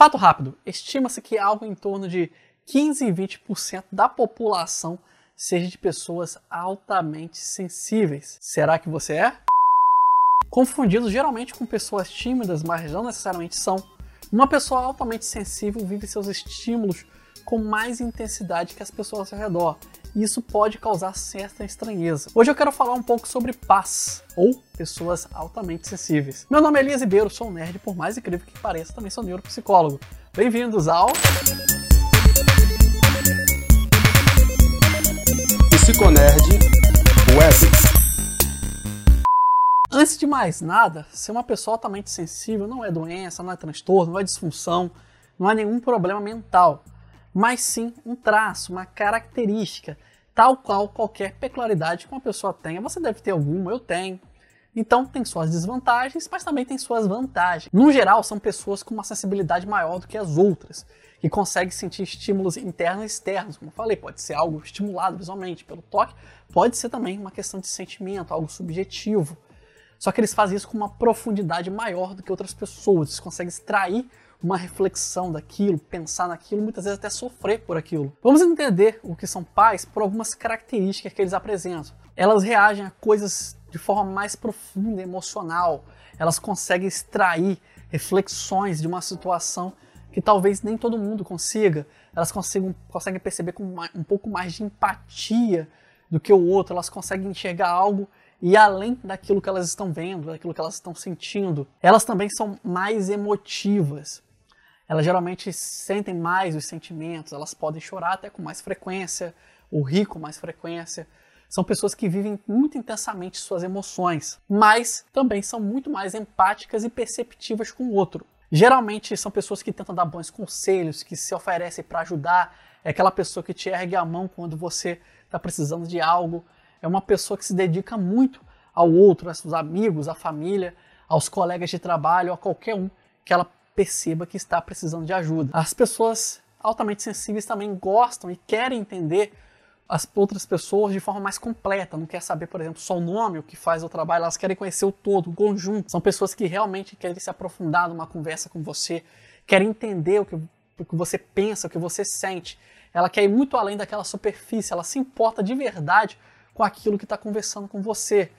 Fato rápido: estima-se que algo em torno de 15 e 20% da população seja de pessoas altamente sensíveis. Será que você é? Confundidos geralmente com pessoas tímidas, mas não necessariamente são. Uma pessoa altamente sensível vive seus estímulos com mais intensidade que as pessoas ao redor. E isso pode causar certa estranheza. Hoje eu quero falar um pouco sobre paz, ou pessoas altamente sensíveis. Meu nome é Elias Ribeiro, sou um nerd, por mais incrível que pareça, também sou neuropsicólogo. Bem-vindos ao. Psiconerd Web. Antes de mais nada, ser uma pessoa altamente sensível não é doença, não é transtorno, não é disfunção, não é nenhum problema mental mas sim um traço, uma característica, tal qual qualquer peculiaridade que uma pessoa tenha. Você deve ter alguma, eu tenho. Então tem suas desvantagens, mas também tem suas vantagens. No geral, são pessoas com uma sensibilidade maior do que as outras, que conseguem sentir estímulos internos e externos. Como eu falei, pode ser algo estimulado visualmente pelo toque, pode ser também uma questão de sentimento, algo subjetivo. Só que eles fazem isso com uma profundidade maior do que outras pessoas. Eles conseguem extrair uma reflexão daquilo, pensar naquilo, muitas vezes até sofrer por aquilo. Vamos entender o que são pais por algumas características que eles apresentam. Elas reagem a coisas de forma mais profunda, emocional. Elas conseguem extrair reflexões de uma situação que talvez nem todo mundo consiga. Elas conseguem, conseguem perceber com um pouco mais de empatia do que o outro. Elas conseguem enxergar algo e além daquilo que elas estão vendo, daquilo que elas estão sentindo. Elas também são mais emotivas elas geralmente sentem mais os sentimentos, elas podem chorar até com mais frequência, ou rir com mais frequência. São pessoas que vivem muito intensamente suas emoções, mas também são muito mais empáticas e perceptivas com o outro. Geralmente são pessoas que tentam dar bons conselhos, que se oferecem para ajudar, é aquela pessoa que te ergue a mão quando você está precisando de algo, é uma pessoa que se dedica muito ao outro, aos amigos, à família, aos colegas de trabalho, a qualquer um que ela perceba que está precisando de ajuda. As pessoas altamente sensíveis também gostam e querem entender as outras pessoas de forma mais completa, não quer saber, por exemplo, só o nome, o que faz o trabalho, elas querem conhecer o todo, o conjunto. São pessoas que realmente querem se aprofundar numa conversa com você, querem entender o que, o que você pensa, o que você sente. Ela quer ir muito além daquela superfície, ela se importa de verdade com aquilo que está conversando com você.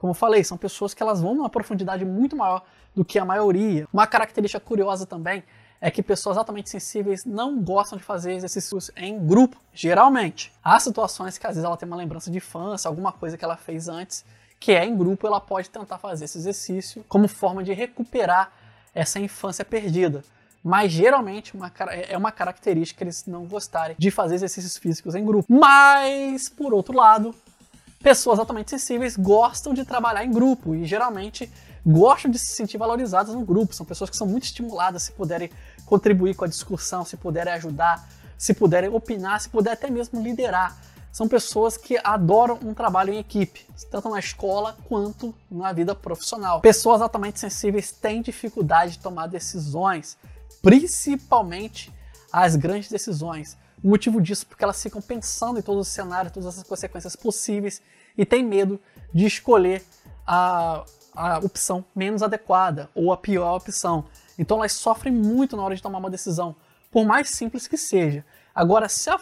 Como eu falei, são pessoas que elas vão numa profundidade muito maior do que a maioria. Uma característica curiosa também é que pessoas altamente sensíveis não gostam de fazer exercícios em grupo, geralmente. Há situações que às vezes ela tem uma lembrança de infância, alguma coisa que ela fez antes, que é em grupo, ela pode tentar fazer esse exercício como forma de recuperar essa infância perdida. Mas geralmente uma, é uma característica eles não gostarem de fazer exercícios físicos em grupo. Mas, por outro lado, pessoas altamente sensíveis gostam de trabalhar em grupo e geralmente gostam de se sentir valorizadas no grupo. São pessoas que são muito estimuladas se puderem contribuir com a discussão, se puderem ajudar, se puderem opinar, se puder até mesmo liderar. São pessoas que adoram um trabalho em equipe, tanto na escola quanto na vida profissional. Pessoas altamente sensíveis têm dificuldade de tomar decisões, principalmente as grandes decisões. O motivo disso é porque elas ficam pensando em todos os cenários, todas as consequências possíveis e têm medo de escolher a, a opção menos adequada ou a pior opção. Então elas sofrem muito na hora de tomar uma decisão, por mais simples que seja. Agora, se a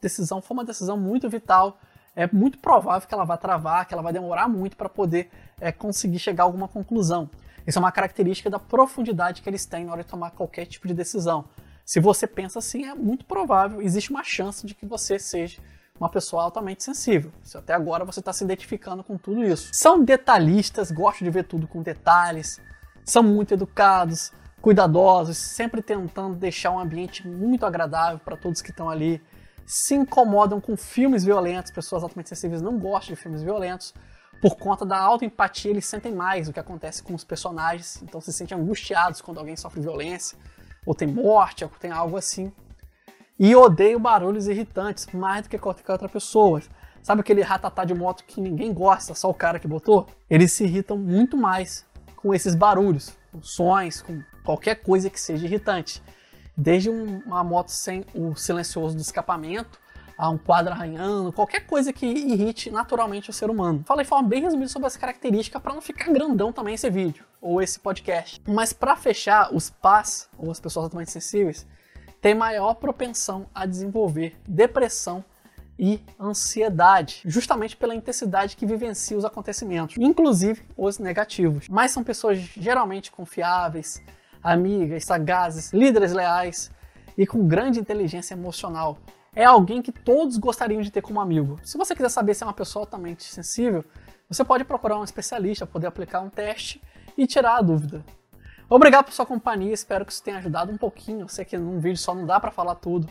decisão for uma decisão muito vital, é muito provável que ela vá travar, que ela vai demorar muito para poder é, conseguir chegar a alguma conclusão. Isso é uma característica da profundidade que eles têm na hora de tomar qualquer tipo de decisão. Se você pensa assim, é muito provável, existe uma chance de que você seja uma pessoa altamente sensível. Se até agora você está se identificando com tudo isso. São detalhistas, gostam de ver tudo com detalhes, são muito educados, cuidadosos, sempre tentando deixar um ambiente muito agradável para todos que estão ali. Se incomodam com filmes violentos, pessoas altamente sensíveis não gostam de filmes violentos. Por conta da autoempatia, eles sentem mais o que acontece com os personagens, então se sentem angustiados quando alguém sofre violência ou tem morte, ou tem algo assim. E odeio barulhos irritantes mais do que qualquer outra pessoa. Sabe aquele ratatá de moto que ninguém gosta, só o cara que botou? Eles se irritam muito mais com esses barulhos, com sons, com qualquer coisa que seja irritante. Desde uma moto sem o silencioso do escapamento, a um quadro arranhando, qualquer coisa que irrite naturalmente o ser humano. Falei de forma bem resumida sobre essa característica para não ficar grandão também esse vídeo ou esse podcast. Mas para fechar, os PAS, ou as pessoas altamente sensíveis, têm maior propensão a desenvolver depressão e ansiedade, justamente pela intensidade que vivencia os acontecimentos, inclusive os negativos. Mas são pessoas geralmente confiáveis, amigas, sagazes, líderes leais e com grande inteligência emocional. É alguém que todos gostariam de ter como amigo. Se você quiser saber se é uma pessoa altamente sensível, você pode procurar um especialista, poder aplicar um teste e tirar a dúvida. Obrigado por sua companhia, espero que isso tenha ajudado um pouquinho. Eu sei que num vídeo só não dá para falar tudo,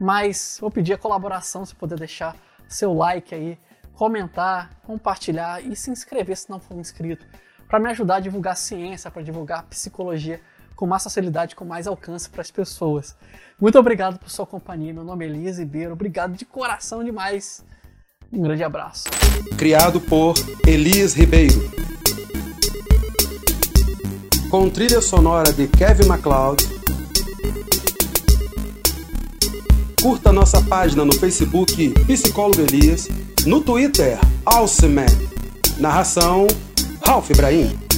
mas vou pedir a colaboração, se puder deixar seu like aí, comentar, compartilhar e se inscrever se não for inscrito, para me ajudar a divulgar ciência, para divulgar psicologia com mais facilidade, com mais alcance para as pessoas. Muito obrigado por sua companhia. Meu nome é Elias Ribeiro. Obrigado de coração demais. Um grande abraço. Criado por Elias Ribeiro. Com trilha sonora de Kevin MacLeod. Curta nossa página no Facebook Psicólogo Elias, no Twitter Alceman. Narração Ralph Ibrahim.